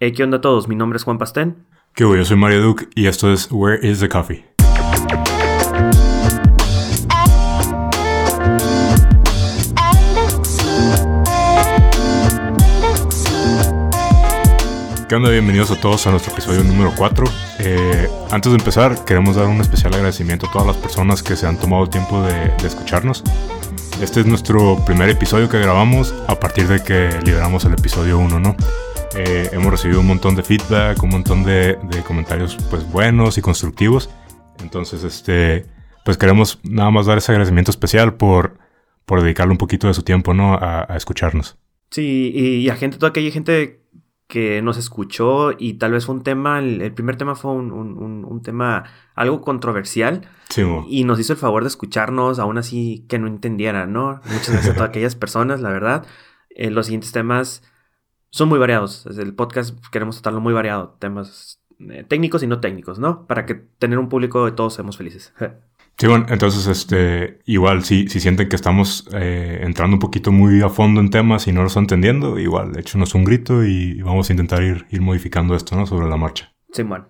Hey, ¿qué onda a todos? Mi nombre es Juan Pastén. ¿Qué Yo soy Mario Duke y esto es Where is the Coffee? ¿Qué onda? Bienvenidos a todos a nuestro episodio número 4. Eh, antes de empezar, queremos dar un especial agradecimiento a todas las personas que se han tomado el tiempo de, de escucharnos. Este es nuestro primer episodio que grabamos a partir de que liberamos el episodio 1, ¿no? Eh, hemos recibido un montón de feedback, un montón de, comentarios pues buenos y constructivos. Entonces, este, pues queremos nada más dar ese agradecimiento especial por, por dedicarle un poquito de su tiempo, ¿no? A, escucharnos. Sí, y, a gente, toda aquella gente que nos escuchó y tal vez fue un tema, el, primer tema fue un, un, tema algo controversial sí, y nos hizo el favor de escucharnos, aún así que no entendieran, ¿no? Muchas gracias a todas aquellas personas, la verdad. Eh, los siguientes temas son muy variados. El podcast queremos tratarlo muy variado, temas eh, técnicos y no técnicos, ¿no? Para que tener un público de todos seamos felices. Sí, bueno, entonces, este, igual, si, si sienten que estamos eh, entrando un poquito muy a fondo en temas y no lo están entendiendo, igual, échenos un grito y vamos a intentar ir, ir modificando esto, ¿no? Sobre la marcha. Sí, bueno.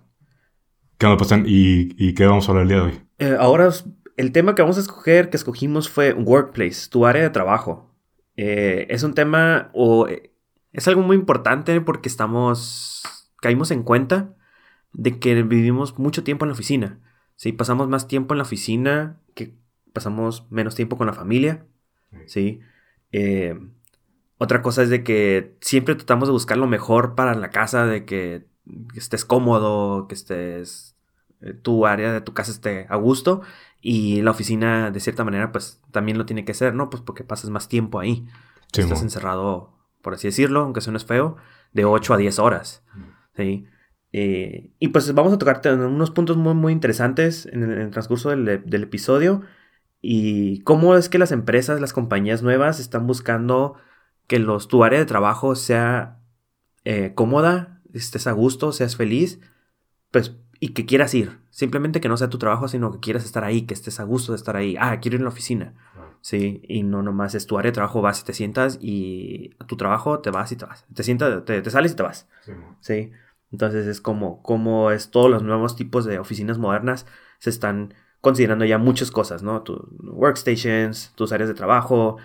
¿Qué onda, Pastán? ¿Y, ¿Y qué vamos a hablar el día de hoy? Eh, ahora, el tema que vamos a escoger, que escogimos fue Workplace, tu área de trabajo. es un tema, o es algo muy importante porque estamos, caímos en cuenta de que vivimos mucho tiempo en la oficina. ¿sí? Pasamos más tiempo en la oficina que pasamos menos tiempo con la familia. ¿sí? Eh, otra cosa es de que siempre tratamos de buscar lo mejor para la casa, de que, estés cómodo, que estés, eh, tu área de tu casa esté a gusto. Y la oficina, de cierta manera, pues también lo tiene que ser, ¿no? Pues porque pasas más tiempo ahí. estás encerrado por así decirlo, aunque eso no es feo, de 8 a 10 horas. ¿sí? Eh, y pues vamos a tocar unos puntos muy, muy interesantes en el, transcurso del, episodio y cómo es que las empresas, las compañías nuevas están buscando que los, tu área de trabajo sea eh, cómoda, estés a gusto, seas feliz, pues, y que quieras ir. Simplemente que no sea tu trabajo, sino que quieras estar ahí, que estés a gusto de estar ahí. Ah, quiero ir a la oficina. Sí, y no nomás es tu área de trabajo, vas y te sientas y a tu trabajo te vas y te vas. Te sientas, te, sales y te vas. Sí. Entonces es como, como es todos los nuevos tipos de oficinas modernas se están considerando ya muchas cosas, ¿no? Tus workstations, tus áreas de trabajo,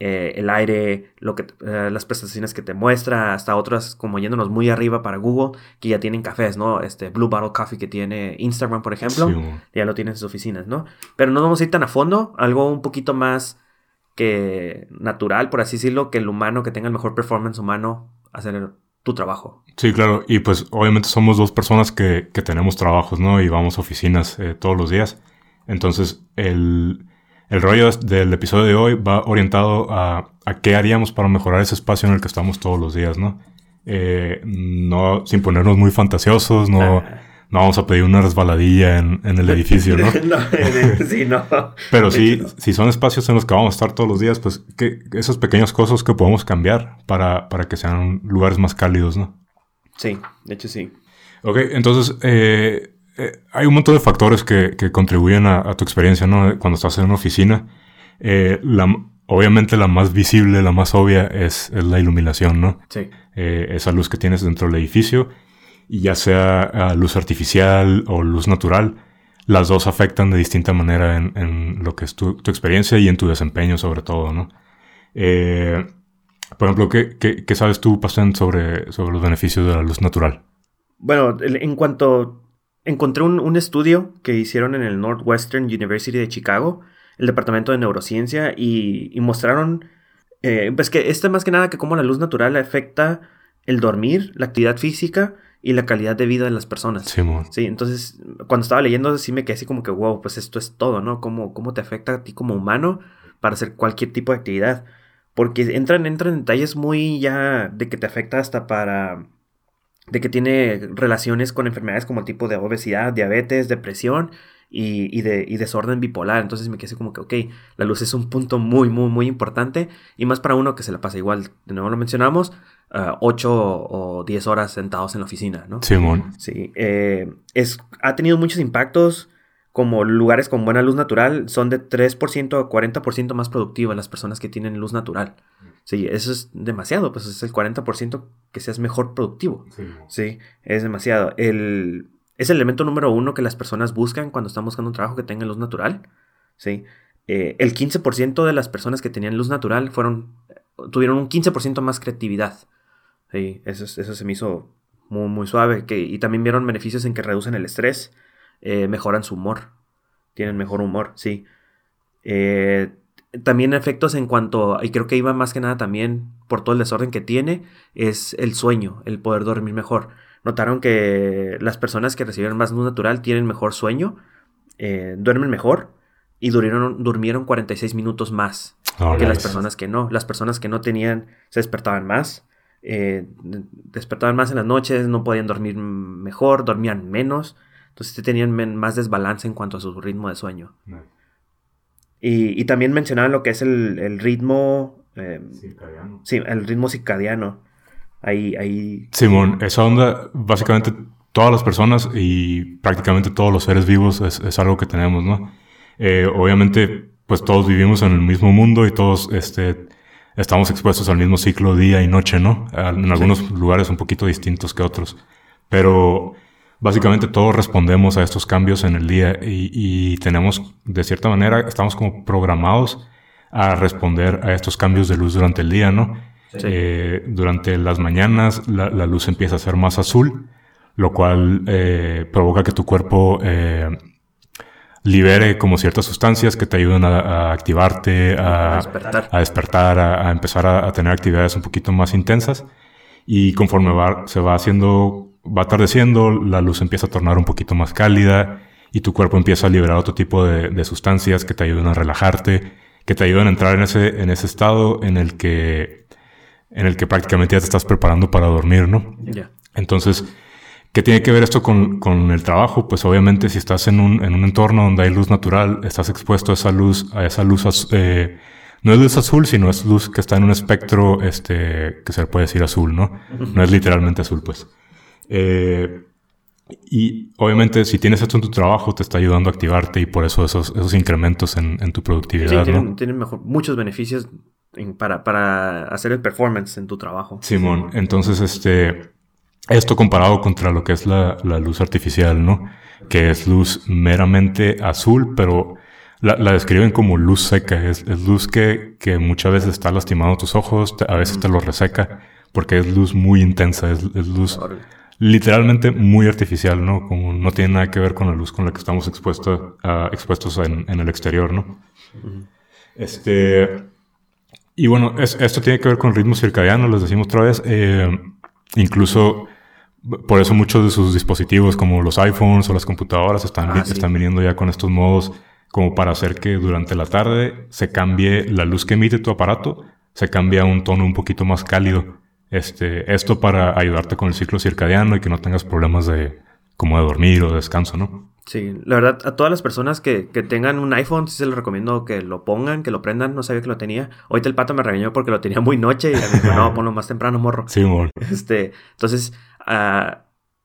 eh, el aire, lo que, eh, las prestaciones que te muestra, hasta otras como yéndonos muy arriba para Google, que ya tienen cafés, ¿no? Este Blue Bottle Coffee que tiene Instagram, por ejemplo, ya lo tienen en sus oficinas, ¿no? Pero no vamos a ir tan a fondo, algo un poquito más que natural, por así decirlo, que el humano, que tenga el mejor performance humano, hacer tu trabajo. Sí, claro, y pues obviamente somos dos personas que, que tenemos trabajos, ¿no? Y vamos a oficinas eh, todos los días. Entonces, el el rollo del episodio de hoy va orientado a, qué haríamos para mejorar ese espacio en el que estamos todos los días, ¿no? Eh, no sin ponernos muy fantasiosos, no, ah. no vamos a pedir una resbaladilla en, el edificio, ¿no? sí, no. Pero sí, si son espacios en los que vamos a estar todos los días, pues que esas pequeñas cosas que podemos cambiar para, para que sean lugares más cálidos, ¿no? Sí, de hecho sí. Ok, entonces, eh, eh, hay un montón de factores que, contribuyen a, tu experiencia, ¿no? Cuando estás en una oficina. Eh, obviamente la más visible, la más obvia es, la iluminación, ¿no? Sí. Eh, esa luz que tienes dentro del edificio, y ya sea luz artificial o luz natural, las dos afectan de distinta manera en, lo que es tu, experiencia y en tu desempeño sobre todo, ¿no? por ejemplo, ¿qué, sabes tú, Pastén, sobre, sobre los beneficios de la luz natural? Bueno, en cuanto encontré un, estudio que hicieron en el Northwestern University de Chicago, el departamento de neurociencia, y, mostraron, eh, pues que este más que nada que cómo la luz natural afecta el dormir, la actividad física y la calidad de vida de las personas. Sí, sí entonces cuando estaba leyendo sí me quedé así como que, wow, pues esto es todo, ¿no? Cómo, cómo te afecta a ti como humano para hacer cualquier tipo de actividad. Porque entran, entran en detalles muy ya de que te afecta hasta para de que tiene relaciones con enfermedades como el tipo de obesidad, diabetes, depresión y, de, desorden bipolar. Entonces me quedé como que, ok, la luz es un punto muy, muy, muy importante y más para uno que se la pasa igual, de nuevo lo mencionamos, 8 uh, o 10 horas sentados en la oficina, ¿no? Simón. Sí, eh, es, ha tenido muchos impactos como lugares con buena luz natural son de 3% a 40% más productivas las personas que tienen luz natural. Sí, eso es demasiado, pues es el 40% que seas mejor productivo. Sí. es demasiado. El, es el elemento número uno que las personas buscan cuando están buscando un trabajo que tenga luz natural. Sí. Eh, el 15% de las personas que tenían luz natural fueron, tuvieron un 15% más creatividad. Sí, eso, eso se me hizo muy, muy suave. Que, y también vieron beneficios en que reducen el estrés, eh, mejoran su humor, tienen mejor humor, sí. Eh, también efectos en cuanto, y creo que iba más que nada también por todo el desorden que tiene, es el sueño, el poder dormir mejor. Notaron que las personas que recibieron más luz natural tienen mejor sueño, eh, duermen mejor y durmieron, durmieron 46 minutos más que las personas que no. Las personas que no tenían se despertaban más, eh, despertaban más en las noches, no podían dormir mejor, dormían menos, entonces tenían más desbalance en cuanto a su ritmo de sueño. Y, también mencionaban lo que es el, ritmo. Eh, circadiano. Sí, el ritmo circadiano. Ahí, ahí. Simón, esa onda, básicamente todas las personas y prácticamente todos los seres vivos es, algo que tenemos, ¿no? Eh, obviamente, pues todos vivimos en el mismo mundo y todos este, estamos expuestos al mismo ciclo día y noche, ¿no? En algunos lugares un poquito distintos que otros. Pero básicamente todos respondemos a estos cambios en el día y, tenemos, de cierta manera, estamos como programados a responder a estos cambios de luz durante el día, ¿no? Eh, durante las mañanas la, luz empieza a ser más azul, lo cual eh, provoca que tu cuerpo eh, libere como ciertas sustancias que te ayuden a, activarte, a, despertar, a, empezar a, tener actividades un poquito más intensas. Y conforme va, se va haciendo va atardeciendo, la luz empieza a tornar un poquito más cálida y tu cuerpo empieza a liberar otro tipo de, sustancias que te ayudan a relajarte, que te ayudan a entrar en ese, en ese estado en el que en el que prácticamente ya te estás preparando para dormir, ¿no? Entonces, ¿qué tiene que ver esto con, el trabajo? Pues obviamente si estás en un, en un, entorno donde hay luz natural, estás expuesto a esa luz, a esa luz, eh, no es luz azul, sino es luz que está en un espectro, este, que se le puede decir azul, ¿no? No es literalmente azul, pues. Eh, y obviamente si tienes esto en tu trabajo te está ayudando a activarte y por eso esos, esos incrementos en, tu productividad. Sí, tienen, mejor, muchos beneficios para, para, hacer el performance en tu trabajo. Simón, entonces este, esto comparado contra lo que es la, la luz artificial, ¿no? Que es luz meramente azul, pero la, la describen como luz seca. Es, es luz que, que, muchas veces está lastimando tus ojos, a veces te lo reseca, porque es luz muy intensa, es, es luz literalmente muy artificial, ¿no? Como no tiene nada que ver con la luz con la que estamos expuestos, expuestos en, el exterior, ¿no? Este. Y bueno, esto tiene que ver con el ritmo circadiano, les decimos otra vez. Eh, incluso por eso muchos de sus dispositivos, como los iPhones o las computadoras, están, ah, están viniendo ya con estos modos como para hacer que durante la tarde se cambie la luz que emite tu aparato, se cambie a un tono un poquito más cálido. Este, esto para ayudarte con el ciclo circadiano y que no tengas problemas de como de dormir o de descanso, ¿no? Sí, la verdad, a todas las personas que, que tengan un iPhone, sí se les recomiendo que lo pongan, que lo prendan. No sabía que lo tenía. Ahorita el pato me regañó porque lo tenía muy noche y me dijo, no, ponlo más temprano, morro. Sí, morro. Este, entonces, uh,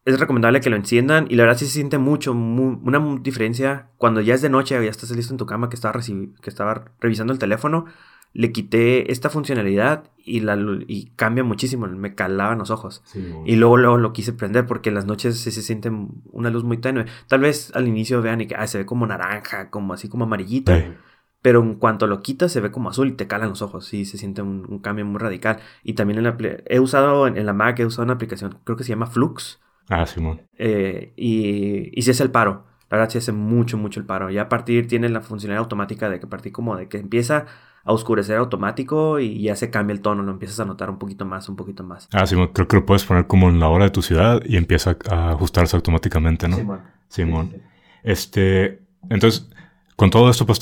es recomendable que lo enciendan y la verdad sí se siente mucho, una diferencia cuando ya es de noche, ya estás listo en tu cama que estaba, que estaba revisando el teléfono le quité esta funcionalidad y, la, y cambia muchísimo, me calaban los ojos. y luego, luego lo quise prender porque en las noches se, se siente una luz muy tenue. Tal vez al inicio vean y que se ve como naranja, como así como amarillita. Pero en cuanto lo quitas se ve como azul y te calan los ojos. Sí, se siente un, cambio muy radical. Y también en la, he usado en, la Mac, he usado una aplicación, creo que se llama Flux. Ah, Simón. Eh, y, y si es el paro. La verdad sí hace mucho, mucho el paro. Ya a partir tiene la funcionalidad automática de que a partir como de que empieza a oscurecer automático y ya se cambia el tono, lo empiezas a notar un poquito más, un poquito más. Ah, sí, creo que lo puedes poner como en la hora de tu ciudad y empieza a ajustarse automáticamente, ¿no? Simón. Simón. Este, entonces, con todo esto, pues,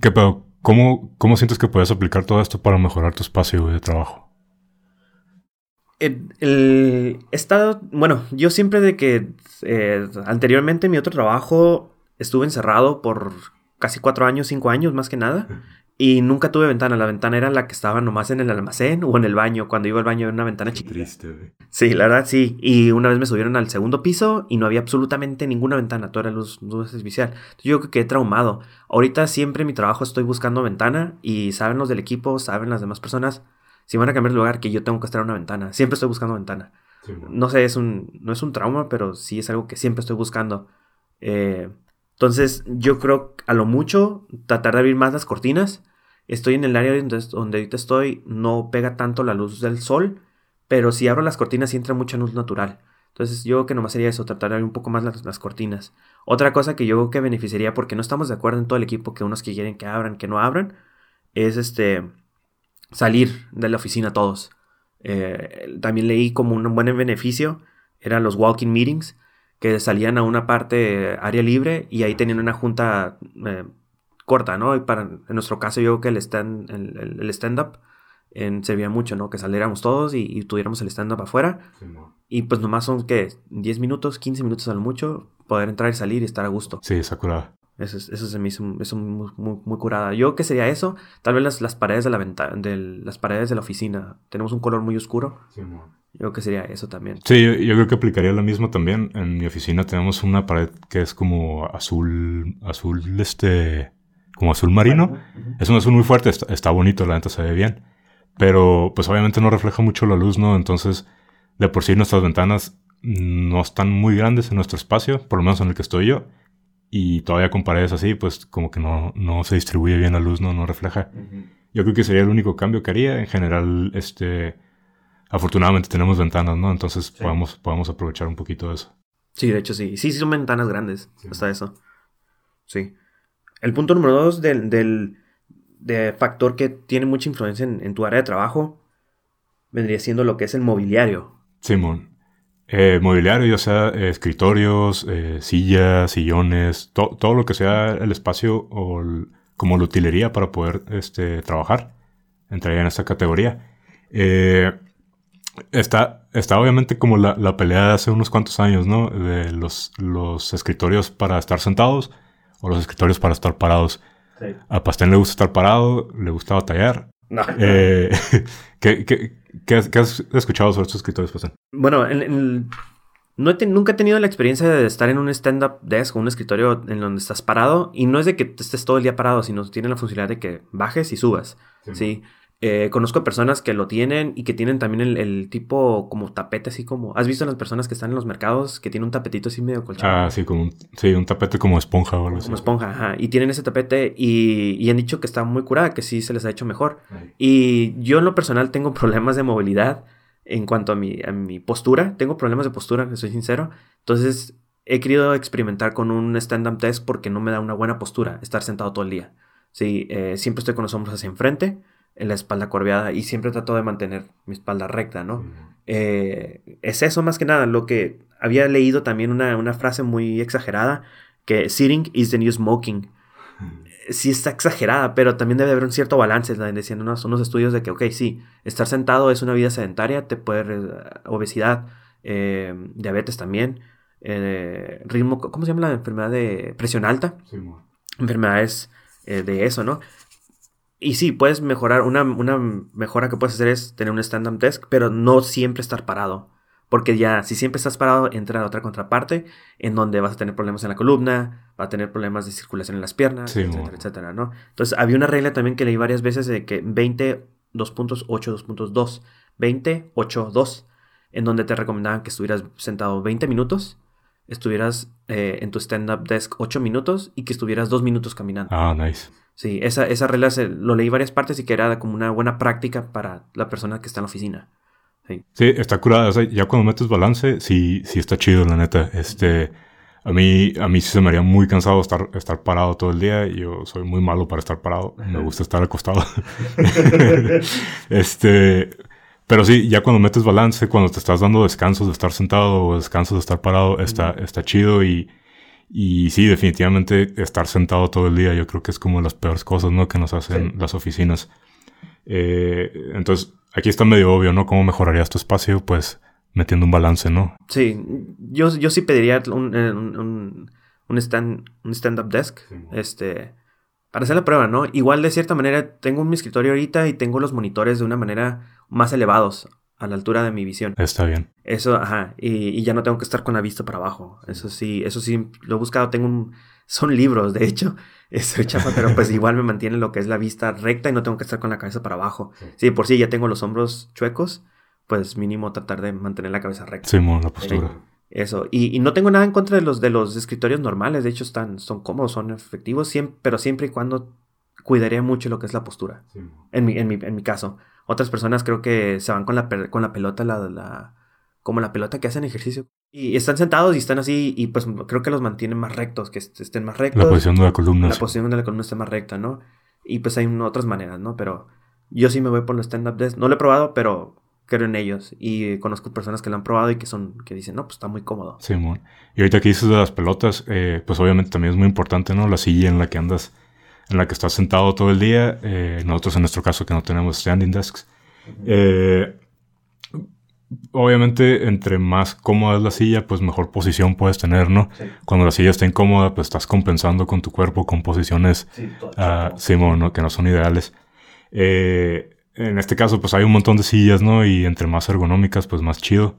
¿qué pedo? ¿Cómo, ¿Cómo sientes que puedes aplicar todo esto para mejorar tu espacio de trabajo? El, el estado, bueno, yo siempre de que eh, anteriormente mi otro trabajo estuve encerrado por casi cuatro años, cinco años más que nada. Y nunca tuve ventana. La ventana era la que estaba nomás en el almacén o en el baño. Cuando iba al baño era una ventana chiquita. Triste, Sí, la verdad sí. Y una vez me subieron al segundo piso y no había absolutamente ninguna ventana. Todo era luz, luz artificial. Entonces yo creo que quedé traumado. Ahorita siempre en mi trabajo estoy buscando ventana y saben los del equipo, saben las demás personas si van a cambiar de lugar, que yo tengo que estar en una ventana. Siempre estoy buscando ventana. no sé, es un, no es un trauma, pero sí es algo que siempre estoy buscando. Eh, entonces, yo creo a lo mucho tratar de abrir más las cortinas. Estoy en el área donde, donde ahorita estoy, no pega tanto la luz del sol, pero si abro las cortinas entra mucha luz natural. Entonces yo creo que nomás sería eso, tratar de abrir un poco más las, cortinas. Otra cosa que yo creo que beneficiaría, porque no estamos de acuerdo en todo el equipo, que unos que quieren que abran, que no abran, es este salir de la oficina todos. Eh, también leí como un buen beneficio, eran los walking meetings, que salían a una parte área libre y ahí tenían una junta eh, corta, ¿no? Y para, en nuestro caso yo creo que el stand, el, stand-up servía mucho, ¿no? Que saliéramos todos y, tuviéramos el stand-up afuera. Y pues nomás son que 10 minutos, 15 minutos a lo mucho, poder entrar y salir y estar a gusto. Sí, esa curada. Eso, eso se me hizo, muy, muy, curada. Yo qué sería eso, tal vez las, las paredes de la ventana, las paredes de la oficina. Tenemos un color muy oscuro. Sí, yo creo que sería eso también. Sí, yo, creo que aplicaría lo mismo también. En mi oficina tenemos una pared que es como azul, azul, este, como azul marino. Es un azul muy fuerte, está, bonito, la neta se ve bien. Pero pues obviamente no refleja mucho la luz, ¿no? Entonces, de por sí nuestras ventanas no están muy grandes en nuestro espacio, por lo menos en el que estoy yo. Y todavía con paredes así, pues como que no, no se distribuye bien la luz, no, no refleja. Yo creo que sería el único cambio que haría. En general, este afortunadamente tenemos ventanas, ¿no? Entonces podemos, podemos aprovechar un poquito de eso. Sí, de hecho sí. Sí, sí son ventanas grandes. Hasta eso. Sí. El punto número dos del, del factor que tiene mucha influencia en, tu área de trabajo vendría siendo lo que es el mobiliario. Simón. Eh, mobiliario, ya sea eh, escritorios, eh, sillas, sillones, todo lo que sea el espacio o como la utilería para poder este, trabajar, entraría en esta categoría. Eh, Está, está obviamente como la, la, pelea de hace unos cuantos años, ¿no? De los, los escritorios para estar sentados o los escritorios para estar parados. A Pastén le gusta estar parado, le gusta batallar. No. Eh, ¿qué, qué, qué, has, escuchado sobre estos escritorios, Pastén? Bueno, no he nunca he tenido la experiencia de estar en un stand-up desk o un escritorio en donde estás parado. Y no es de que estés todo el día parado, sino tiene la funcionalidad de que bajes y subas. ¿sí? ¿sí? Eh, conozco personas que lo tienen y que tienen también el, tipo como tapete, así como. ¿Has visto las personas que están en los mercados que tienen un tapetito así medio colchón? Ah, sí, como un, sí, un tapete como esponja o algo así. Como esponja, ajá. Y tienen ese tapete y, han dicho que está muy curada, que sí se les ha hecho mejor. Y yo en lo personal tengo problemas de movilidad en cuanto a mi, a mi postura. Tengo problemas de postura, que soy sincero. Entonces he querido experimentar con un stand-up desk porque no me da una buena postura estar sentado todo el día. Sí, eh, siempre estoy con los hombros hacia enfrente en la espalda curveada y siempre trato de mantener mi espalda recta, ¿no? Eh, es eso más que nada, lo que había leído también una, frase muy exagerada, que sitting is the new smoking. Sí está exagerada, pero también debe haber un cierto balance, decían unos, unos estudios de que, ok, sí, estar sentado es una vida sedentaria, te puede, obesidad, eh, diabetes también, eh, ritmo, ¿cómo se llama la enfermedad de presión alta? Enfermedades de eso, ¿no? Y sí, puedes mejorar. Una, mejora que puedes hacer es tener un stand-up desk, pero no siempre estar parado. Porque ya, si siempre estás parado, entra otra contraparte en donde vas a tener problemas en la columna, va a tener problemas de circulación en las piernas, etcétera, etcétera, ¿no? Entonces, había una regla también que leí varias veces de que 20, 2.8, 2.2, 20, 8, 2, en donde te recomendaban que estuvieras sentado 20 minutos, estuvieras eh, en tu stand-up desk 8 minutos y que estuvieras 2 minutos caminando. Ah, nice. Sí, esa, esa regla lo leí varias partes y que era como una buena práctica para la persona que está en la oficina. Sí, sí está curada. ya cuando metes balance, sí, sí está chido, la neta. Este, a mí, a mí sí se me haría muy cansado estar, estar parado todo el día. Yo soy muy malo para estar parado. Me gusta estar acostado. este, pero sí, ya cuando metes balance, cuando te estás dando descansos de estar sentado o descansos de estar parado, está, está chido y y sí, definitivamente estar sentado todo el día yo creo que es como las peores cosas, ¿no? Que nos hacen las oficinas. Eh, entonces, aquí está medio obvio, ¿no? ¿Cómo mejorarías tu espacio? Pues metiendo un balance, ¿no? Sí, yo, yo sí pediría un, eh, un, un, stand, un stand-up desk, este, para hacer la prueba, ¿no? Igual de cierta manera tengo un escritorio ahorita y tengo los monitores de una manera más elevados. A la altura de mi visión. Está bien. Eso, ajá, y, y ya no tengo que estar con la vista para abajo. Eso sí, eso sí, lo he buscado, tengo un... Son libros, de hecho, estoy chafa, pero pues igual me mantiene lo que es la vista recta y no tengo que estar con la cabeza para abajo. Sí, por sí ya tengo los hombros chuecos, pues mínimo tratar de mantener la cabeza recta. Sí, la postura. Eso, y, y, no tengo nada en contra de los, de los escritorios normales, de hecho están, son cómodos, son efectivos, siempre, pero siempre y cuando cuidaría mucho lo que es la postura, sí. en, mi, en, mi, en mi caso. Otras personas creo que se van con la, con la pelota, la, la, como la pelota que hacen ejercicio. Y están sentados y están así, y pues creo que los mantienen más rectos, que estén más rectos. La posición de la columna. La posición de la columna esté más recta, ¿no? Y pues hay otras maneras, ¿no? Pero yo sí me voy por los stand-up desks. No lo he probado, pero creo en ellos. Y conozco personas que lo han probado y que son, que dicen, no, pues está muy cómodo. Sí, muy. Y ahorita que dices de las pelotas, eh, pues obviamente también es muy importante, ¿no? La silla en la que andas, en la que estás sentado todo el día. Eh, nosotros en nuestro caso que no tenemos standing desks. Eh, obviamente, entre más cómoda es la silla, pues mejor posición puedes tener, ¿no? Sí. Cuando la silla está incómoda, pues estás compensando con tu cuerpo con posiciones, sí, uh, sí, ¿no? que no son ideales. Eh, en este caso, pues hay un montón de sillas, ¿no? Y entre más ergonómicas, pues más chido.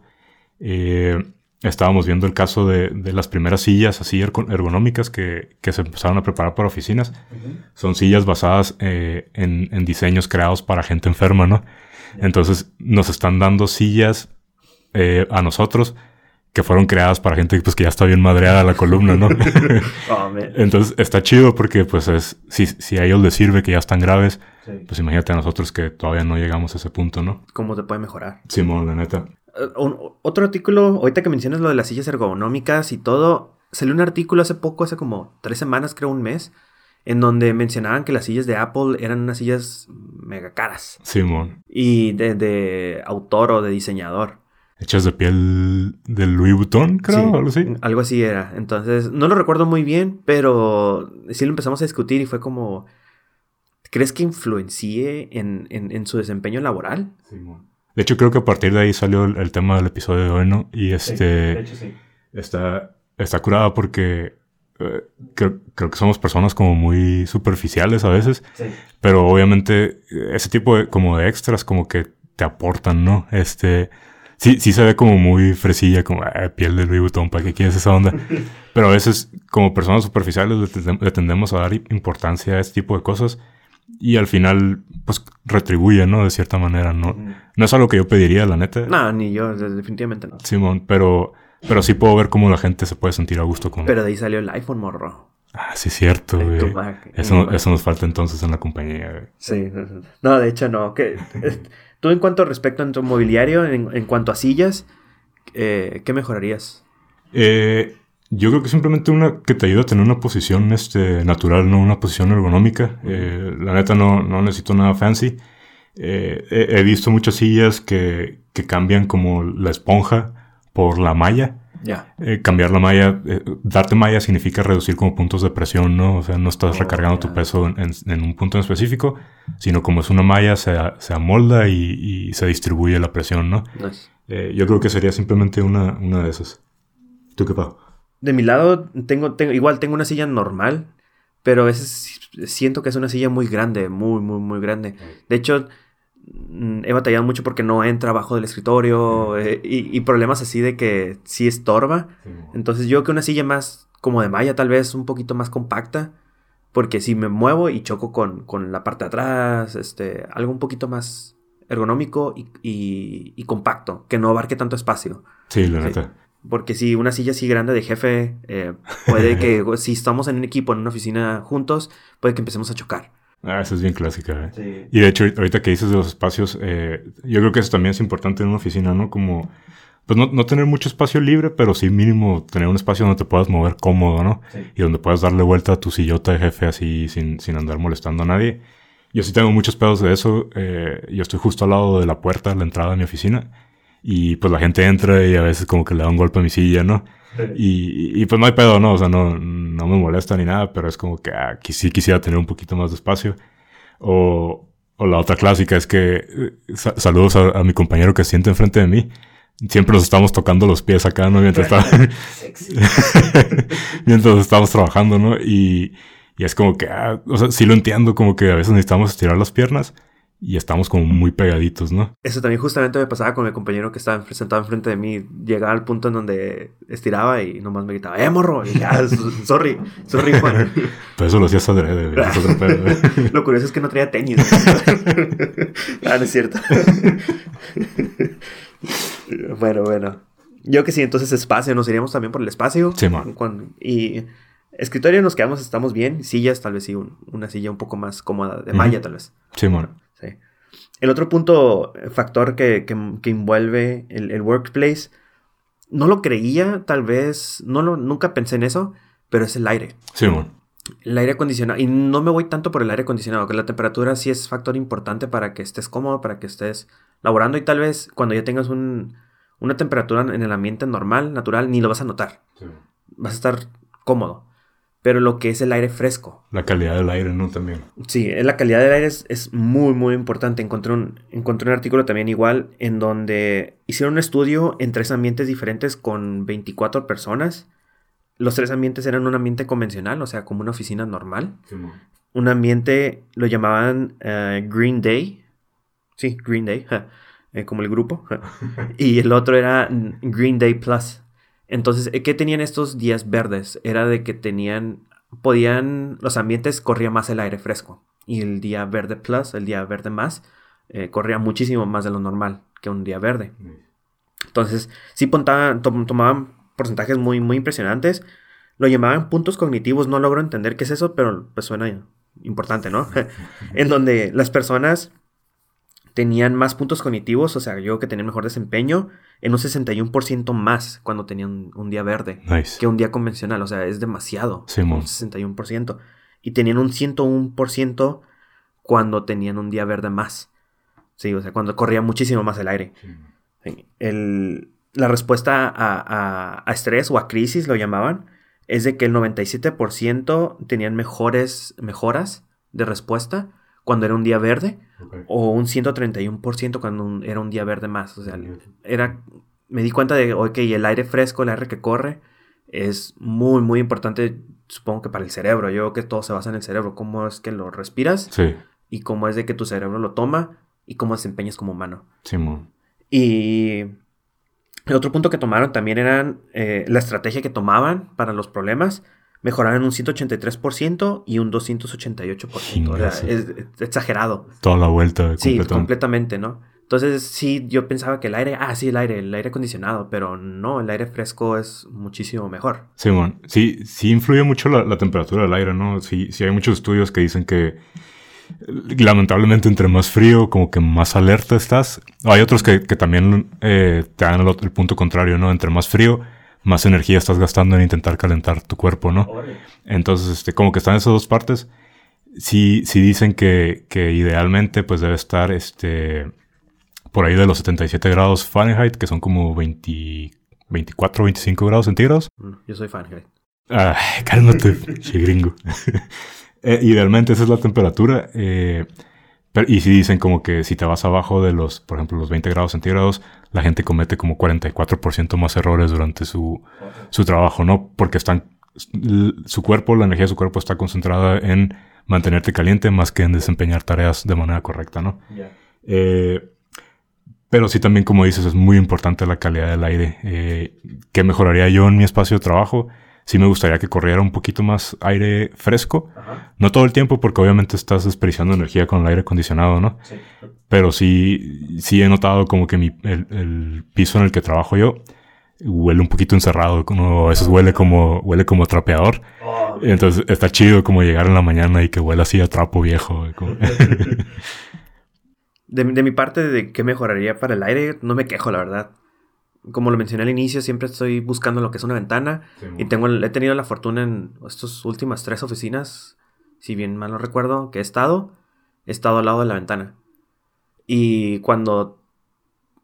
Eh, estábamos viendo el caso de, de, las primeras sillas así ergonómicas que, que, se empezaron a preparar para oficinas. Uh -huh. Son sillas basadas eh, en, en, diseños creados para gente enferma, ¿no? Entonces nos están dando sillas eh, a nosotros que fueron creadas para gente pues, que ya está bien madreada la columna, ¿no? oh, Entonces está chido porque pues es, si, si, a ellos les sirve que ya están graves, sí. pues imagínate a nosotros que todavía no llegamos a ese punto, ¿no? ¿Cómo te puede mejorar? Simón, la neta. Un, otro artículo, ahorita que mencionas lo de las sillas ergonómicas y todo, salió un artículo hace poco, hace como tres semanas, creo un mes, en donde mencionaban que las sillas de Apple eran unas sillas mega caras. Simón. Y de, de autor o de diseñador hechas de piel de Louis Vuitton, creo, sí, algo así. Algo así era. Entonces, no lo recuerdo muy bien, pero sí lo empezamos a discutir y fue como, ¿crees que influencie en, en, en su desempeño laboral? Sí, de hecho, creo que a partir de ahí salió el, el tema del episodio de hoy, ¿no? Y este... Sí, de hecho, sí. Está, está curada porque eh, creo, creo, que somos personas como muy superficiales a veces, sí. pero obviamente ese tipo de, como de extras como que te aportan, ¿no? Este sí, sí se ve como muy fresilla, como ah, piel de Louis Vuitton, ¿para qué quieres esa onda? Pero a veces, como personas superficiales, le, le, tendemos a dar importancia a este tipo de cosas y al final, pues retribuye, ¿no? De cierta manera, ¿no? No es algo que yo pediría, la neta. No, ni yo, definitivamente no. Simón, pero, pero sí puedo ver cómo la gente se puede sentir a gusto con. Pero de ahí salió el iPhone, morro. Ah, sí, cierto, güey. Eso, eso nos falta entonces en la compañía, güey. Sí, no, de hecho no. Que, Tú en cuanto respecto a tu mobiliario, en, en cuanto a sillas, eh, ¿qué mejorarías? Eh, yo creo que simplemente una que te ayuda a tener una posición este, natural, no una posición ergonómica. Eh, la neta no, no, necesito nada fancy. He, he, visto muchas sillas que, que, cambian como la esponja por la malla. Yeah. Eh, cambiar la malla, eh, darte malla significa reducir como puntos de presión, ¿no? O sea, no estás oh, recargando yeah. tu peso en, en, un punto en específico, sino como es una malla, se, se amolda y, y, se distribuye la presión, ¿no? Nice. Eh, yo creo que sería simplemente una, una de esas. ¿Tú qué pasa? De mi lado, tengo, tengo, igual tengo una silla normal, pero a veces siento que es una silla muy grande, muy, muy, muy grande. De hecho, he batallado mucho porque no entra abajo del escritorio eh, y, y, problemas así de que sí estorba. Sí. Entonces yo que una silla más como de malla tal vez un poquito más compacta porque si me muevo y choco con, con la parte de atrás, este, algo un poquito más ergonómico y, y, y compacto, que no abarque tanto espacio. Sí, la neta. Porque si una silla así grande de jefe, eh, puede que si estamos en un equipo, en una oficina juntos, puede que empecemos a chocar. Ah, esa es bien clásica. ¿eh? Sí. Y de hecho, ahorita que dices de los espacios, eh, yo creo que eso también es importante en una oficina, ¿no? Como, pues no, no, tener mucho espacio libre, pero sí mínimo tener un espacio donde te puedas mover cómodo, ¿no? Sí. Y donde puedas darle vuelta a tu sillota de jefe así sin, sin andar molestando a nadie. Yo sí tengo muchos pedos de eso. Eh, yo estoy justo al lado de la puerta, la entrada de mi oficina. Y pues la gente entra y a veces como que le da un golpe a mi silla, ¿no? Y, y, pues no hay pedo, ¿no? O sea, no, no me molesta ni nada, pero es como que ah, sí quisiera tener un poquito más de espacio. O, o la otra clásica es que eh, sa saludos a, a, mi compañero que siente enfrente de mí. Siempre nos estamos tocando los pies acá, ¿no? Mientras, está... mientras estamos trabajando, ¿no? Y, y es como que, ah, o sea, sí lo entiendo, como que a veces necesitamos estirar las piernas. Y estamos como muy pegaditos, ¿no? Eso también justamente me pasaba con mi compañero que estaba sentado enfrente de mí. Llegaba al punto en donde estiraba y nomás me gritaba, ¡eh, morro! Y ya, sorry, sorry, Juan. Pero eso lo hacías adrede, lo curioso es que no traía tenis. ah, no es cierto. bueno, bueno. Yo que sí, entonces espacio, nos iríamos también por el espacio. Sí, man. y escritorio nos quedamos, estamos bien. Sillas, tal vez sí, una silla un poco más cómoda, de malla, tal vez. Sí, man. El otro punto, eh, factor que, que, envuelve el, workplace, no lo creía, tal vez, no lo, nunca pensé en eso, pero es el aire. Sí, bueno. El aire acondicionado. Y no me voy tanto por el aire acondicionado, que la temperatura sí es factor importante para que estés cómodo, para que estés laborando y tal vez cuando ya tengas un, una temperatura en el ambiente normal, natural, ni lo vas a notar. Vas a estar cómodo pero lo que es el aire fresco. La calidad del aire, ¿no? También. Sí, la calidad del aire es, muy, muy importante. Encontré un, encontré un artículo también igual en donde hicieron un estudio en tres ambientes diferentes con 24 personas. Los tres ambientes eran un ambiente convencional, o sea, como una oficina normal. un ambiente lo llamaban eh, Green Day. Sí, Green Day, eh, como el grupo. y el otro era Green Day Plus. Entonces, ¿qué tenían estos días verdes? Era de que tenían, podían, los ambientes corría más el aire fresco. Y el día verde plus, el día verde más, eh, corría muchísimo más de lo normal que un día verde. Entonces, sí tomaban porcentajes muy, muy impresionantes. Lo llamaban puntos cognitivos, no logro entender qué es eso, pero pues suena importante, ¿no? en donde las personas tenían más puntos cognitivos, o sea, yo que tenía mejor desempeño, en un 61% más cuando tenían un, día verde que un día convencional, o sea, es demasiado. Sí, un 61%. Y tenían un 101% cuando tenían un día verde más. Sí, o sea, cuando corría muchísimo más el aire. El, la respuesta a, a, estrés o a crisis, lo llamaban, es de que el 97% tenían mejores mejoras de respuesta cuando era un día verde o un 131% cuando era un día verde más. O sea, era, me di cuenta de, ok, el aire fresco, el aire que corre, es muy, muy importante, supongo que para el cerebro. Yo creo que todo se basa en el cerebro, cómo es que lo respiras y cómo es de que tu cerebro lo toma y cómo desempeñas como humano. Sí, y el otro punto que tomaron también eran eh, la estrategia que tomaban para los problemas mejoraron un 183% y un 288%. O sea, es, exagerado. Toda la vuelta. Sí, completamente, ¿no? Entonces, sí, yo pensaba que el aire, ah, sí, el aire, el aire acondicionado, pero no, el aire fresco es muchísimo mejor. Sí, bueno, sí, sí influye mucho la, temperatura del aire, ¿no? Sí, sí hay muchos estudios que dicen que lamentablemente entre más frío, como que más alerta estás. Hay otros que, también eh, te dan el, punto contrario, ¿no? Entre más frío, más energía estás gastando en intentar calentar tu cuerpo, ¿no? Entonces, este, como que están esas dos partes. Sí, sí dicen que, que idealmente pues debe estar este, por ahí de los 77 grados Fahrenheit, que son como 20, 24, 25 grados centígrados. Mm, yo soy Fahrenheit. Ah, cálmate, che gringo. Eh, idealmente esa es la temperatura. Eh, y si dicen como que si te vas abajo de los, por ejemplo, los 20 grados centígrados, la gente comete como 44% más errores durante su, su trabajo, ¿no? Porque están, su cuerpo, la energía de su cuerpo está concentrada en mantenerte caliente más que en desempeñar tareas de manera correcta, ¿no? Eh, pero sí también, como dices, es muy importante la calidad del aire. Eh, ¿Qué mejoraría yo en mi espacio de trabajo? Sí me gustaría que corriera un poquito más aire fresco. No todo el tiempo, porque obviamente estás desperdiciando energía con el aire acondicionado, ¿no? Sí. Pero sí, sí he notado como que mi, el, piso en el que trabajo yo huele un poquito encerrado, como, a veces huele como, huele como trapeador. Oh, Entonces está chido como llegar en la mañana y que huele así a trapo viejo. de, de mi parte, de qué mejoraría para el aire, no me quejo, la verdad como lo mencioné al inicio, siempre estoy buscando lo que es una ventana. y tengo, he tenido la fortuna en estas últimas tres oficinas, si bien mal no recuerdo, que he estado, he estado al lado de la ventana. Y cuando...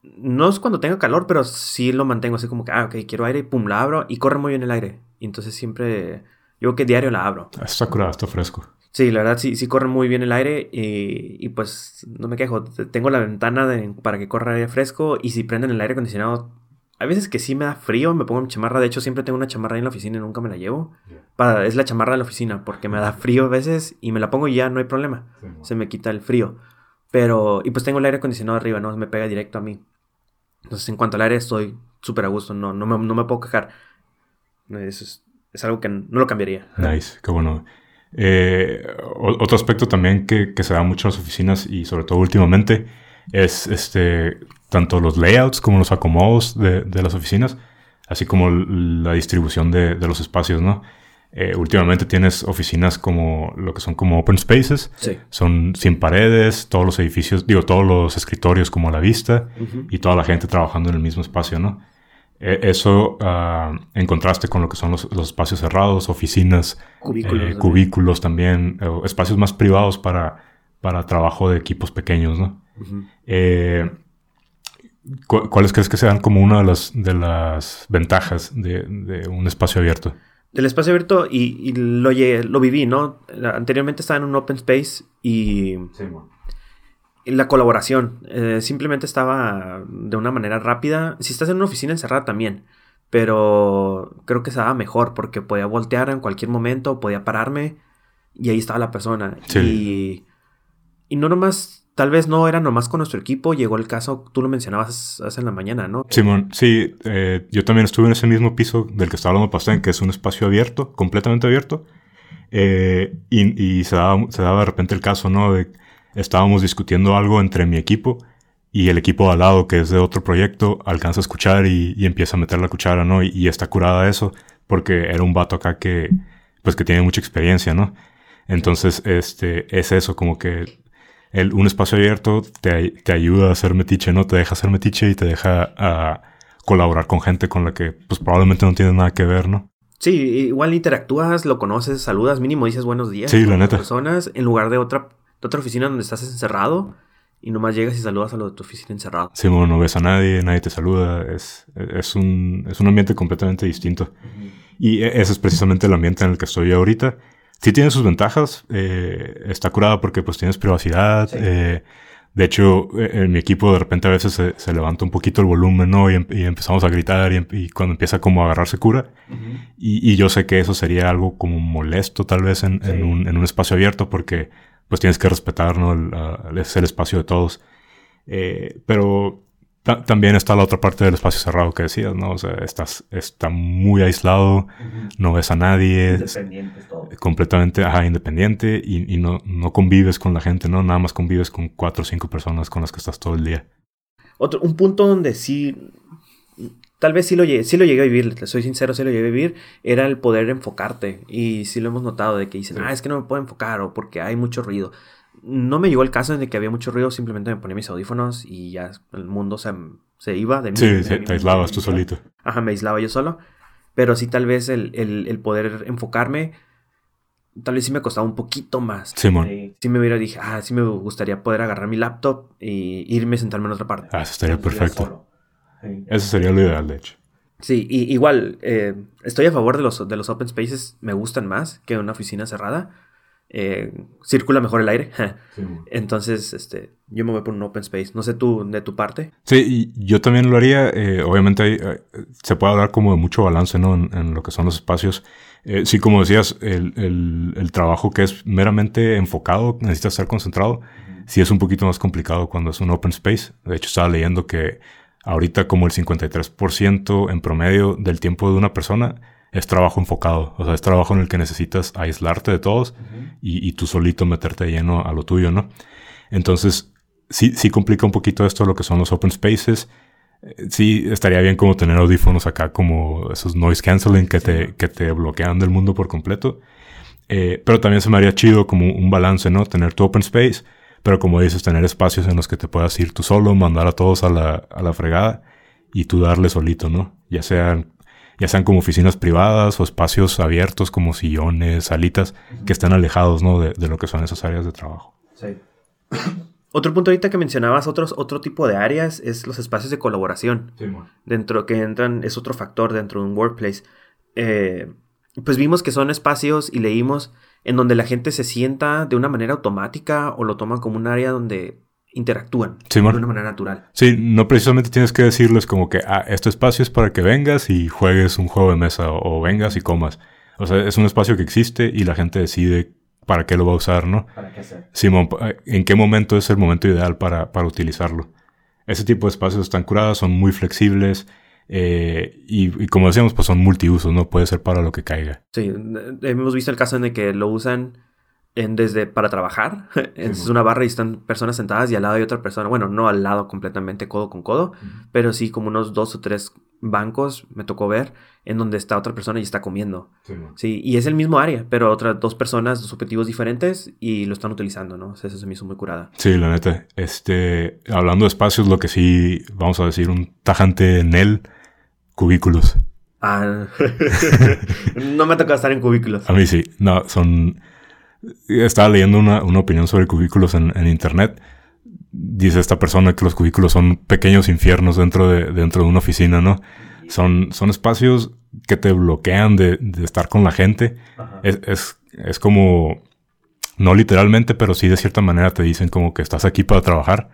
No es cuando tenga calor, pero sí lo mantengo así como que, ah, ok, quiero aire y pum, la abro y corre muy bien el aire. Y entonces siempre, yo que diario la abro. Está curado, está fresco. Sí, la verdad sí, sí corre muy bien el aire y, y pues no me quejo. Tengo la ventana para que corra aire fresco y si prenden el aire acondicionado hay veces que sí me da frío, me pongo mi chamarra. De hecho, siempre tengo una chamarra ahí en la oficina y nunca me la llevo. Para, es la chamarra de la oficina porque me da frío a veces y me la pongo y ya no hay problema. Se me quita el frío. Pero, y pues tengo el aire acondicionado arriba, ¿no? Me pega directo a mí. Entonces, en cuanto al aire, estoy súper a gusto, no, no, me, no me puedo quejar. Es, es, algo que no lo cambiaría. Nice, qué bueno. Eh, otro aspecto también que, que, se da mucho en las oficinas y sobre todo últimamente es este tanto los layouts como los acomodos de, de las oficinas, así como la distribución de, de los espacios, ¿no? Eh, últimamente tienes oficinas como lo que son como open spaces. Son sin paredes, todos los edificios, digo, todos los escritorios como a la vista y toda la gente trabajando en el mismo espacio, ¿no? E, eso uh, en contraste con lo que son los, espacios cerrados, oficinas, cubículos, eh, cubículos también, espacios más privados para, para trabajo de equipos pequeños, ¿no? Eh, ¿Cuáles crees que sean como una de las, de las ventajas de, de un espacio abierto? del espacio abierto y, lo, lo viví, ¿no? Anteriormente estaba en un open space y... La colaboración eh, simplemente estaba de una manera rápida. Si estás en una oficina encerrada también, pero creo que estaba mejor porque podía voltear en cualquier momento, podía pararme y ahí estaba la persona. Y, y no nomás Tal vez no era nomás con nuestro equipo, llegó el caso, tú lo mencionabas hace en la mañana, ¿no? Simón, sí, eh, yo también estuve en ese mismo piso del que estaba hablando Pastén, que es un espacio abierto, completamente abierto, eh, y, se, daba, se, daba, de repente el caso, ¿no? De estábamos discutiendo algo entre mi equipo y el equipo de al lado, que es de otro proyecto, alcanza a escuchar y, empieza a meter la cuchara, ¿no? Y, y, está curada eso, porque era un vato acá que, pues que tiene mucha experiencia, ¿no? Entonces, este, es eso, como que el, un espacio abierto te, te, ayuda a hacer metiche, ¿no? Te deja hacer metiche y te deja uh, colaborar con gente con la que pues probablemente no tienes nada que ver, ¿no? Sí, igual interactúas, lo conoces, saludas, mínimo dices buenos días. Sí, la neta. personas en lugar de otra, de otra oficina donde estás encerrado y nomás llegas y saludas a lo de tu oficina encerrado. Sí, bueno, no ves a nadie, nadie te saluda, es, es, un, es un ambiente completamente distinto. Y e, ese es precisamente el ambiente en el que estoy ahorita sí tiene sus ventajas. Eh, está curada porque pues tienes privacidad. Eh, de hecho, eh, en mi equipo de repente a veces se, levanta un poquito el volumen, ¿no? Y, em, empezamos a gritar y, cuando empieza como a agarrarse cura. y, yo sé que eso sería algo como molesto tal vez en, un, en un, espacio abierto porque pues tienes que respetar, ¿no? El, es el espacio de todos. pero también está la otra parte del espacio cerrado que decías, ¿no? O sea, estás, está muy aislado, no ves a nadie. Independiente todo. Completamente, ajá, independiente y, no, no convives con la gente, ¿no? Nada más convives con cuatro o cinco personas con las que estás todo el día. Otro, un punto donde sí, tal vez sí lo, sí lo llegué a vivir, te soy sincero, sí lo llegué a vivir, era el poder enfocarte. Y sí lo hemos notado de que dicen, ah, es que no me puedo enfocar o porque hay mucho ruido no me llegó el caso en el que había mucho ruido, simplemente me ponía mis audífonos y ya el mundo se, se iba de mí. Sí, te aislabas tú solito. Ajá, me aislaba yo solo. Pero sí, tal vez el, el, poder enfocarme, tal vez sí me costaba un poquito más. Simón. Sí, me hubiera dije, ah, sí me gustaría poder agarrar mi laptop y irme a sentarme en otra parte. Ah, eso estaría perfecto. Eso sería lo ideal, de hecho. Sí, y, igual, eh, estoy a favor de los, de los open spaces, me gustan más que una oficina cerrada eh, circula mejor el aire. Entonces, este, yo me voy por un open space. No sé tú, de tu parte. Sí, yo también lo haría. Eh, obviamente eh, se puede hablar como de mucho balance, ¿no? En, lo que son los espacios. Eh, sí, como decías, el, el, trabajo que es meramente enfocado, necesita estar concentrado. Sí es un poquito más complicado cuando es un open space. De hecho, estaba leyendo que ahorita como el 53% en promedio del tiempo de una persona es trabajo enfocado. O sea, es trabajo en el que necesitas aislarte de todos y, tú solito meterte lleno a lo tuyo, ¿no? Entonces, sí, sí complica un poquito esto lo que son los open spaces. Eh, sí, estaría bien como tener audífonos acá como esos noise canceling que te, que te bloquean del mundo por completo. Eh, pero también se me haría chido como un balance, ¿no? Tener tu open space, pero como dices, tener espacios en los que te puedas ir tú solo, mandar a todos a la, a la fregada y tú darle solito, ¿no? Ya sean ya sean como oficinas privadas o espacios abiertos como sillones, salitas, que estén alejados ¿no? de, lo que son esas áreas de trabajo. Sí. Otro punto ahorita que mencionabas, otros, otro tipo de áreas, es los espacios de colaboración. Sí, dentro que entran, es otro factor dentro de un workplace. Eh, pues vimos que son espacios y leímos en donde la gente se sienta de una manera automática o lo toma como un área donde interactúan de una manera natural. Sí, no precisamente tienes que decirles como que, ah, este espacio es para que vengas y juegues un juego de mesa o, vengas y comas. O sea, es un espacio que existe y la gente decide para qué lo va a usar, ¿no? ¿Para qué hacer? Simón, ¿en qué momento es el momento ideal para, para utilizarlo? Ese tipo de espacios están curados, son muy flexibles eh, y, y, como decíamos, pues son multiusos, ¿no? Puede ser para lo que caiga. Sí, hemos visto el caso en el que lo usan en, desde para trabajar. es una barra y están personas sentadas y al lado hay otra persona. Bueno, no al lado completamente codo con codo, pero sí como unos dos o tres bancos me tocó ver en donde está otra persona y está comiendo. Sí, y es el mismo área, pero otras dos personas, dos objetivos diferentes y lo están utilizando, ¿no? O sea, eso se me hizo muy curada. Sí, la neta. Este, hablando de espacios, lo que sí, vamos a decir, un tajante en él, cubículos. Ah, no me ha tocado estar en cubículos. A mí sí, no, son... Estaba leyendo una, una opinión sobre cubículos en, en internet dice esta persona que los cubículos son pequeños infiernos dentro de, dentro de una oficina, ¿no? Son, son espacios que te bloquean de, de estar con la gente. Es, es, es, como, no literalmente, pero sí de cierta manera te dicen como que estás aquí para trabajar.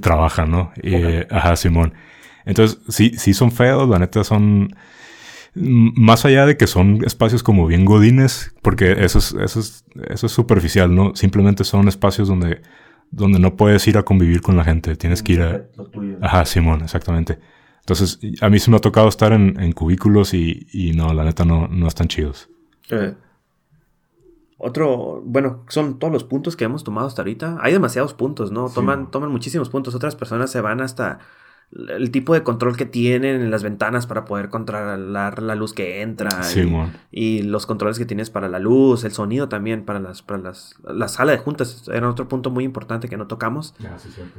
Trabaja, ¿no? Y, ajá, Simón. Entonces, sí, sí son feos, la neta son... Más allá de que son espacios como bien godines, porque eso es, eso es, eso es superficial, ¿no? Simplemente son espacios donde donde no puedes ir a convivir con la gente, tienes que ir a... Ajá, Simón, exactamente. Entonces, a mí se me ha tocado estar en, cubículos y, y, no, la neta no, no están chidos. Eh, otro, bueno, son todos los puntos que hemos tomado hasta ahorita. Hay demasiados puntos, ¿no? Toman, toman muchísimos puntos. Otras personas se van hasta el tipo de control que tienen en las ventanas para poder controlar la luz que entra y, los controles que tienes para la luz, el sonido también para las para las la sala de juntas era otro punto muy importante que no tocamos.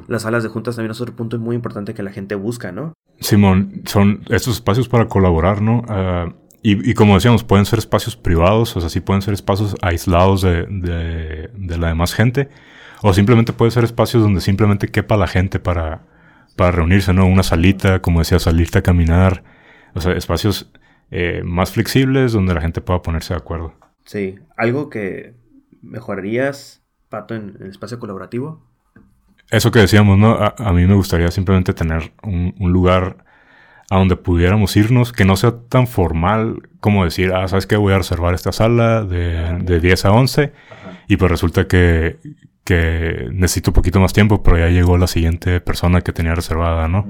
las salas de juntas también es otro punto muy importante que la gente busca, ¿no? Simón, son estos espacios para colaborar, ¿no? Uh, y, y, como decíamos, pueden ser espacios privados, o sea, sí pueden ser espacios aislados de, de, de la demás gente, o simplemente pueden ser espacios donde simplemente quepa la gente para para reunirse, ¿no? Una salita, como decía, salirte a caminar. O sea, espacios eh, más flexibles donde la gente pueda ponerse de acuerdo. Sí, algo que mejorarías, Pato, en el espacio colaborativo. Eso que decíamos, ¿no? A, mí me gustaría simplemente tener un, lugar a donde pudiéramos irnos, que no sea tan formal como decir, ah, ¿sabes qué? Voy a reservar esta sala de, de 10 a 11 y pues resulta que, que necesito un poquito más tiempo, pero ya llegó la siguiente persona que tenía reservada, ¿no?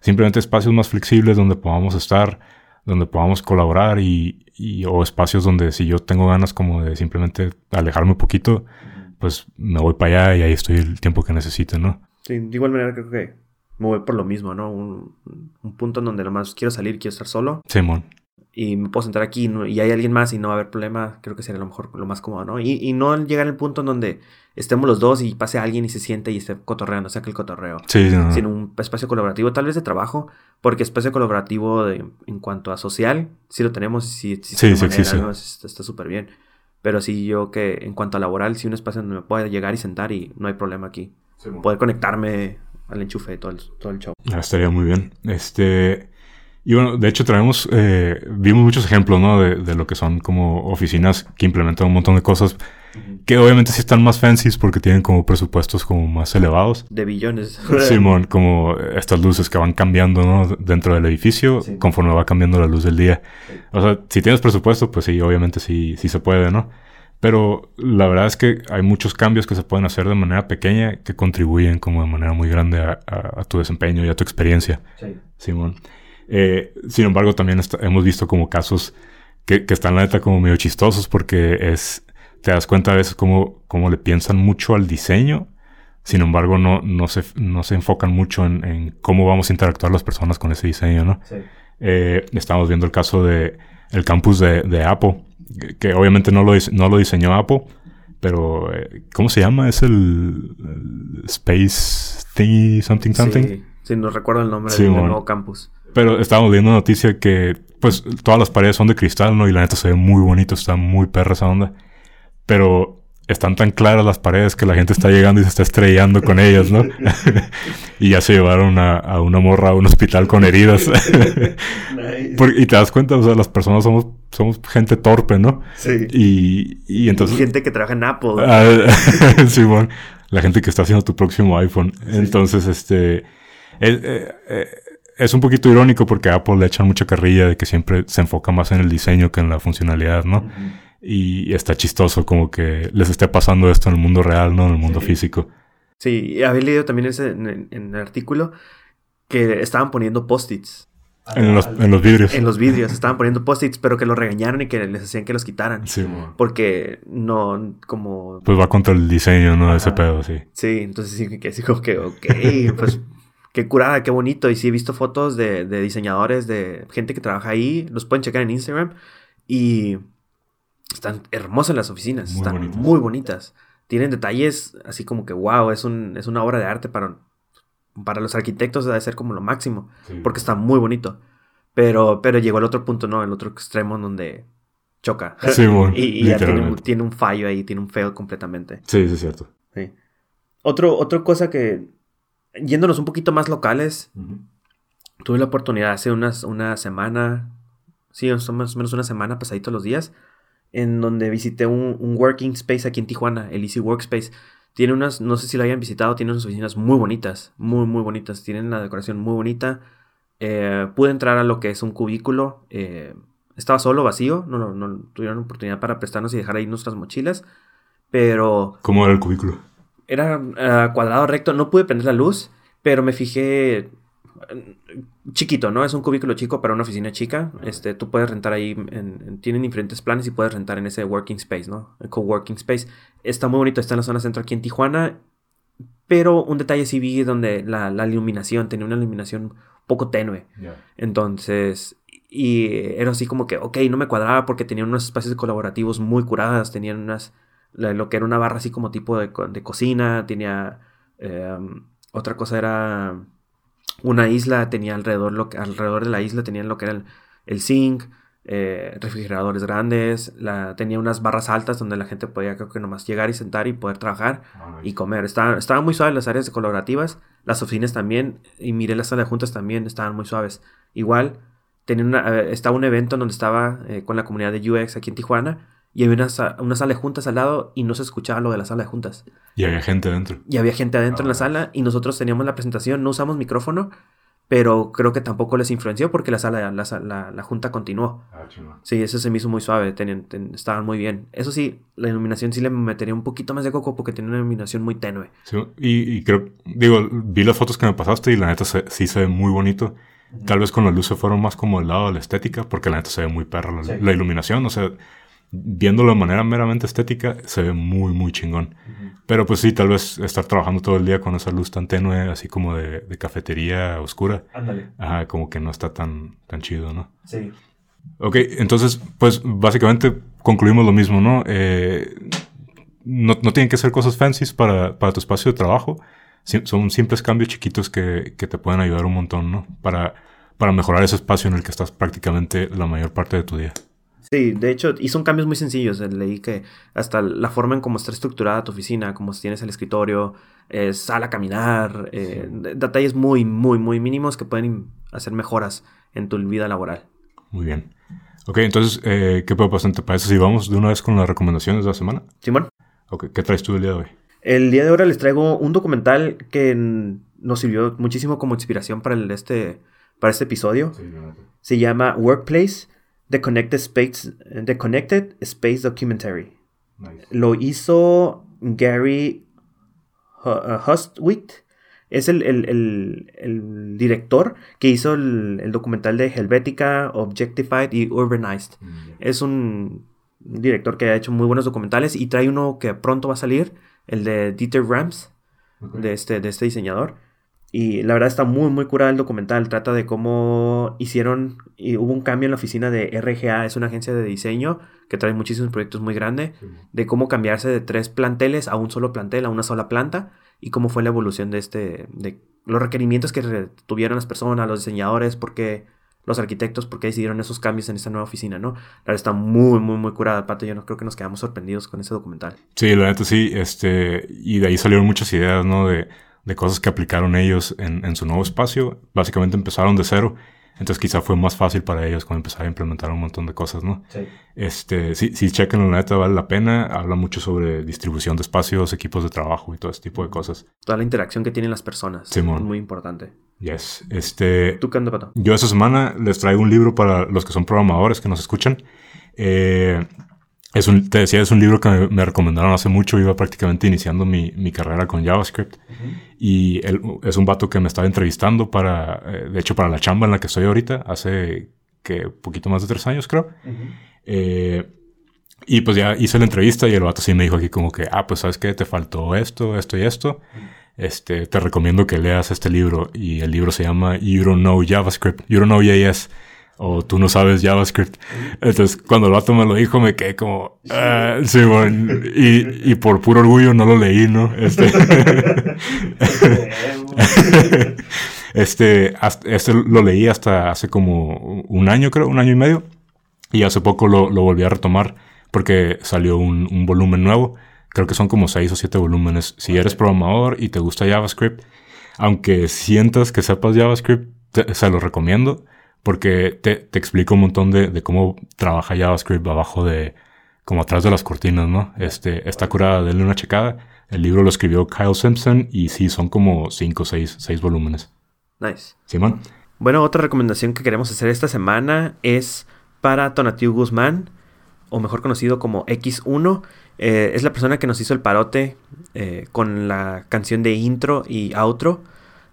Simplemente espacios más flexibles donde podamos estar, donde podamos colaborar y, o espacios donde si yo tengo ganas como de simplemente alejarme un poquito, pues me voy para allá y ahí estoy el tiempo que necesite, ¿no? Sí, de igual manera creo que me voy por lo mismo, ¿no? Un, un punto en donde nomás quiero salir, quiero estar solo. Simón y me puedo sentar aquí y hay alguien más y no va a haber problema, creo que sería lo mejor, lo más cómodo, ¿no? Y, y no llegar al punto en donde estemos los dos y pase alguien y se siente y esté cotorreando, que el cotorreo. Sí, Sino un espacio colaborativo, tal vez de trabajo, porque espacio colaborativo de, en cuanto a social, sí lo tenemos, sí sí, sí, Está súper bien. Pero sí, yo que en cuanto a laboral, sí un espacio donde me pueda llegar y sentar y no hay problema aquí. Poder conectarme al enchufe, todo el, todo el show. Ah, estaría muy bien. Este... Y bueno, de hecho traemos, eh, vimos muchos ejemplos, ¿no? De, de, lo que son como oficinas que implementan un montón de cosas que obviamente sí están más fancies porque tienen como presupuestos como más elevados. De billones. Simón, como estas luces que van cambiando, ¿no? Dentro del edificio conforme va cambiando la luz del día. O sea, si tienes presupuesto, pues sí, obviamente sí, sí se puede, ¿no? Pero la verdad es que hay muchos cambios que se pueden hacer de manera pequeña que contribuyen como de manera muy grande a, a, a tu desempeño y a tu experiencia. Sí. Simón. Eh, sin embargo, también hemos visto como casos que, que, están la neta como medio chistosos porque es, te das cuenta a veces como, como le piensan mucho al diseño, sin embargo no, no, se, no se enfocan mucho en, en cómo vamos a interactuar las personas con ese diseño, ¿no? Sí. Eh, estamos viendo el caso de el campus de, de Apple, que, obviamente no lo, no lo diseñó Apple, pero eh, ¿cómo se llama? Es el, el Space Thingy Something Something. Sí, sí, no recuerdo el nombre del nuevo campus. Pero estábamos viendo una noticia que, pues, todas las paredes son de cristal, ¿no? Y la neta se ve muy bonito, está muy perra esa onda. Pero están tan claras las paredes que la gente está llegando y se está estrellando con ellas, ¿no? y ya se llevaron a, a, una morra a un hospital con heridas. y te das cuenta, o sea, las personas somos, somos gente torpe, ¿no? Sí. Y, y entonces... gente que trabaja en Apple. Ah, Simón, la gente que está haciendo tu próximo iPhone. Entonces, este... Eh, eh, es un poquito irónico porque a Apple le echan mucha carrilla de que siempre se enfoca más en el diseño que en la funcionalidad, ¿no? Y está chistoso como que les esté pasando esto en el mundo real, no en el mundo físico. Sí, había leído también ese en, en el artículo que estaban poniendo post-its. En los, en los vidrios. En los vidrios. Estaban poniendo post-its, pero que los regañaron y que les hacían que los quitaran. Sí, Porque no, como... Pues va contra el diseño, ¿no? Ese pedo, sí. Sí, entonces sí que así como que, ok, pues qué curada, qué bonito. Y sí he visto fotos de, de diseñadores, de gente que trabaja ahí. Los pueden checar en Instagram. Y están hermosas las oficinas. Muy están bonitas. muy bonitas. Tienen detalles así como que, wow, es, un, es una obra de arte para, para los arquitectos debe ser como lo máximo, Sí. porque está muy bonito. Pero, pero llegó al otro punto, ¿no? El otro extremo en donde choca. Sí, bueno, y y ya tiene, un- literalmente. tiene un fallo ahí, tiene un fail completamente. Sí, sí, es cierto. Sí. Otro, otra cosa que, yéndonos un poquito más locales, tuve la oportunidad hace unas, una semana, sí, más o menos una semana, pasadito los días, en donde visité un, un working space aquí en Tijuana, el Easy Workspace. Tiene unas, no sé si lo hayan visitado, tiene unas oficinas muy bonitas, muy, muy bonitas. Tienen la decoración muy bonita. Eh, pude entrar a lo que es un cubículo. eh, estaba solo, vacío. No, no, no tuvieron oportunidad para prestarnos y dejar ahí nuestras mochilas. Pero ¿Cómo era el cubículo? Era ah, cuadrado recto. No pude prender la luz, pero me fijé eh, chiquito, ¿no? Es un cubículo chico para una oficina chica. Este, tú puedes rentar ahí, en- en- tienen diferentes planes y puedes rentar en ese working space, ¿no? El coworking space. Está muy bonito, está en la zona centro aquí en Tijuana. Pero un detalle sí vi donde la, la iluminación, tenía una iluminación poco tenue. Entonces, y era así como que, ok, no me cuadraba porque tenían unos espacios colaborativos muy curadas, tenían unas, lo que era una barra así como tipo de, de cocina, tenía, eh, otra cosa era una isla, tenía alrededor, lo que, alrededor de la isla tenían lo que era el, el zinc, eh, refrigeradores grandes, la, tenía unas barras altas donde la gente podía creo que nomás llegar y sentar y poder trabajar y comer. Estaban, estaban muy suaves las áreas colaborativas, las oficinas también, y miré las salas de juntas también, estaban muy suaves. Igual, tenía una, eh, estaba un evento en donde estaba eh, con la comunidad de UX aquí en Tijuana, y había una, sa- una sala de juntas al lado y no se escuchaba lo de la sala de juntas. Y había gente dentro. Y había gente adentro en la sala y nosotros teníamos la presentación, no usamos micrófono, pero creo que tampoco les influenció porque la sala, la, la- la junta continuó. Sí, eso se me hizo muy suave, tenían- ten- estaban muy bien. Eso sí, la iluminación sí le metería un poquito más de coco porque tenía una iluminación muy tenue. Sí, y, y creo, digo, vi las fotos que me pasaste y la neta se- sí se ve muy bonito. Tal vez con la luz se fueron más como del lado de la estética, porque la neta se ve muy perra la, Sí. la iluminación. O sea, viéndolo de manera meramente estética, se ve muy, muy chingón. Pero pues sí, tal vez estar trabajando todo el día con esa luz tan tenue, así como de, de cafetería oscura, Ándale, ajá, como que no está tan, tan chido, ¿no? sí. Ok, entonces, pues básicamente concluimos lo mismo, ¿no? Eh, no, no tienen que ser cosas fancies para, para tu espacio de trabajo. Son simples cambios chiquitos que, que te pueden ayudar un montón, ¿no? Para, para mejorar ese espacio en el que estás prácticamente la mayor parte de tu día. Sí, de hecho, y son cambios muy sencillos. Eh, Leí que hasta la forma en cómo está estructurada tu oficina, cómo tienes el escritorio, eh, sala a caminar, eh, de- detalles muy, muy, muy mínimos que pueden hacer mejoras en tu vida laboral. Muy bien. Ok, entonces, eh, ¿qué puedo pasar? ¿Te parece si vamos de una vez con las recomendaciones de la semana? Simón, Ok, ¿qué traes tú el día de hoy? el día de ahora les traigo un documental que nos sirvió muchísimo como inspiración para, el, este, para este episodio. Se llama Workplace, The Connected Space, The Connected Space Documentary. Lo hizo Gary uh, Hustwit. Es el, el- el- el director que hizo el, el documental de Helvetica, Objectified y Urbanized. Es un director que ha hecho muy buenos documentales y trae uno que pronto va a salir, el de Dieter Rams, de, este, de este diseñador. Y la verdad está muy, muy curada el documental. Trata de cómo hicieron, y hubo un cambio en la oficina de RGA, es una agencia de diseño que trae muchísimos proyectos muy grandes, de cómo cambiarse de tres planteles a un solo plantel, a una sola planta, y cómo fue la evolución de este, de los requerimientos que tuvieron las personas, los diseñadores, porque los arquitectos, porque decidieron esos cambios en esta nueva oficina, ¿no? La verdad está muy, muy, muy curada, Pato. Yo no creo que nos quedamos sorprendidos con ese documental. Sí, la neta sí, este, y de ahí salieron muchas ideas, ¿no? De, de cosas que aplicaron ellos en, en su nuevo espacio. Básicamente empezaron de cero, entonces quizá fue más fácil para ellos cuando empezar a implementar un montón de cosas, ¿no? Sí. Este, sí, sí, chequen la neta, vale la pena. Habla mucho sobre distribución de espacios, equipos de trabajo y todo ese tipo de cosas. Toda la interacción que tienen las personas. Simón. Es muy importante. Yes. Este, ¿Tú qué Pato? yo esta semana les traigo un libro para los que son programadores que nos escuchan. Eh, es un, te decía, es un libro que me, recomendaron hace mucho. Iba prácticamente iniciando mi, mi carrera con JavaScript. Y él, es un vato que me estaba entrevistando para, eh, de hecho, para la chamba en la que estoy ahorita, hace que poquito más de tres años, creo. eh, y pues ya hice la entrevista y el vato sí me dijo aquí como que, ah, pues sabes que te faltó esto, esto y esto. Este, te recomiendo que leas este libro. Y el libro se llama You Don't Know JavaScript, You Don't Know JS. O tú no sabes JavaScript. Entonces, cuando el vato me lo dijo, me quedé como, ah, sí, bueno. Y, y por puro orgullo no lo leí, ¿no? Este, este, este lo leí hasta hace como un año, creo, un año y medio. Y hace poco lo, lo volví a retomar porque salió un, un, volumen nuevo. Creo que son como seis o siete volúmenes. Si eres programador y te gusta JavaScript, aunque sientas que sepas JavaScript, te, se lo recomiendo porque te, te explica un montón de, de, cómo trabaja JavaScript abajo de, como atrás de las cortinas, ¿no? Este, está curada, denle una checada. El libro lo escribió Kyle Simpson y sí, son como cinco o seis, seis volúmenes. Nice. Simón. Bueno, otra recomendación que queremos hacer esta semana es para Tonatiu Guzmán o mejor conocido como X1. Eh, es la persona que nos hizo el parote eh, con la canción de intro y outro.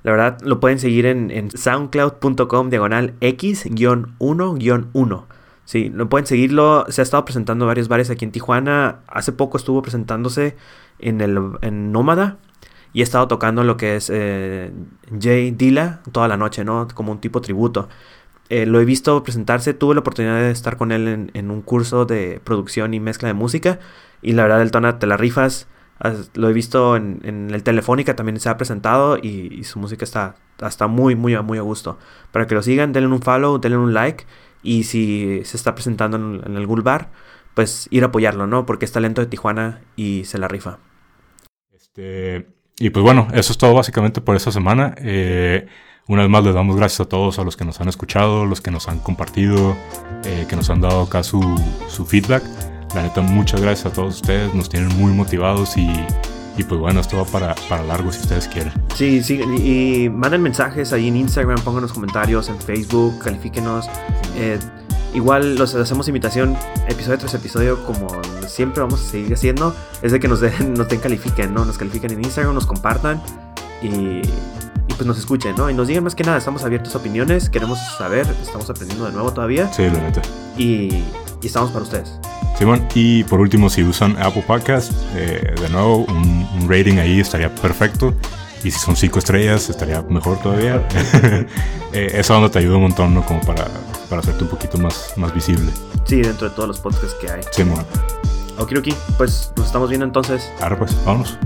La verdad, lo pueden seguir en, en soundcloud.com diagonal X-1-1. Sí, lo pueden seguirlo. Se ha estado presentando varios bares aquí en Tijuana. Hace poco estuvo presentándose en, el, en Nómada. Y ha estado tocando lo que es eh, Jay Dilla toda la noche, ¿no? Como un tipo tributo. Eh, lo he visto presentarse, tuve la oportunidad de estar con él en, un curso de producción y mezcla de música. Y la verdad, el Tona, te la rifas. Lo he visto en, en el Telefónica, también se ha presentado y, su música está, está muy, muy, muy a gusto. Para que lo sigan, denle un follow, denle un like. Y si se está presentando en, en algún bar, pues ir a apoyarlo, ¿no? Porque es talento de Tijuana y se la rifa. Este, y pues bueno, eso es todo básicamente por esta semana. Eh, una vez más les damos gracias a todos, a los que nos han escuchado, los que nos han compartido, eh, que nos han dado acá su, su, feedback. La neta, muchas gracias a todos ustedes, nos tienen muy motivados y, y pues bueno, esto va para, para largo si ustedes quieren. Sí, sí, y, manden mensajes ahí en Instagram, pongan los comentarios, en Facebook, califíquenos. Eh, igual los hacemos invitación episodio tras episodio, como siempre vamos a seguir haciendo, es de que nos den, nos den califiquen, ¿no? Nos califiquen en Instagram, nos compartan y pues nos escuchen, ¿no? Y nos digan más que nada, estamos abiertos a opiniones, queremos saber, estamos aprendiendo de nuevo todavía. Sí, la neta. Y, y estamos para ustedes. Simón, y por último, si usan Apple Podcast, eh, de nuevo, un, un, rating ahí estaría perfecto. Y si son cinco estrellas, estaría mejor todavía. eh, esa onda te ayuda un montón, ¿no? Como para, para hacerte un poquito más, más visible. Sí, dentro de todos los podcasts que hay. Simón. Ok, ok, pues nos estamos viendo entonces. Ahora pues, vámonos.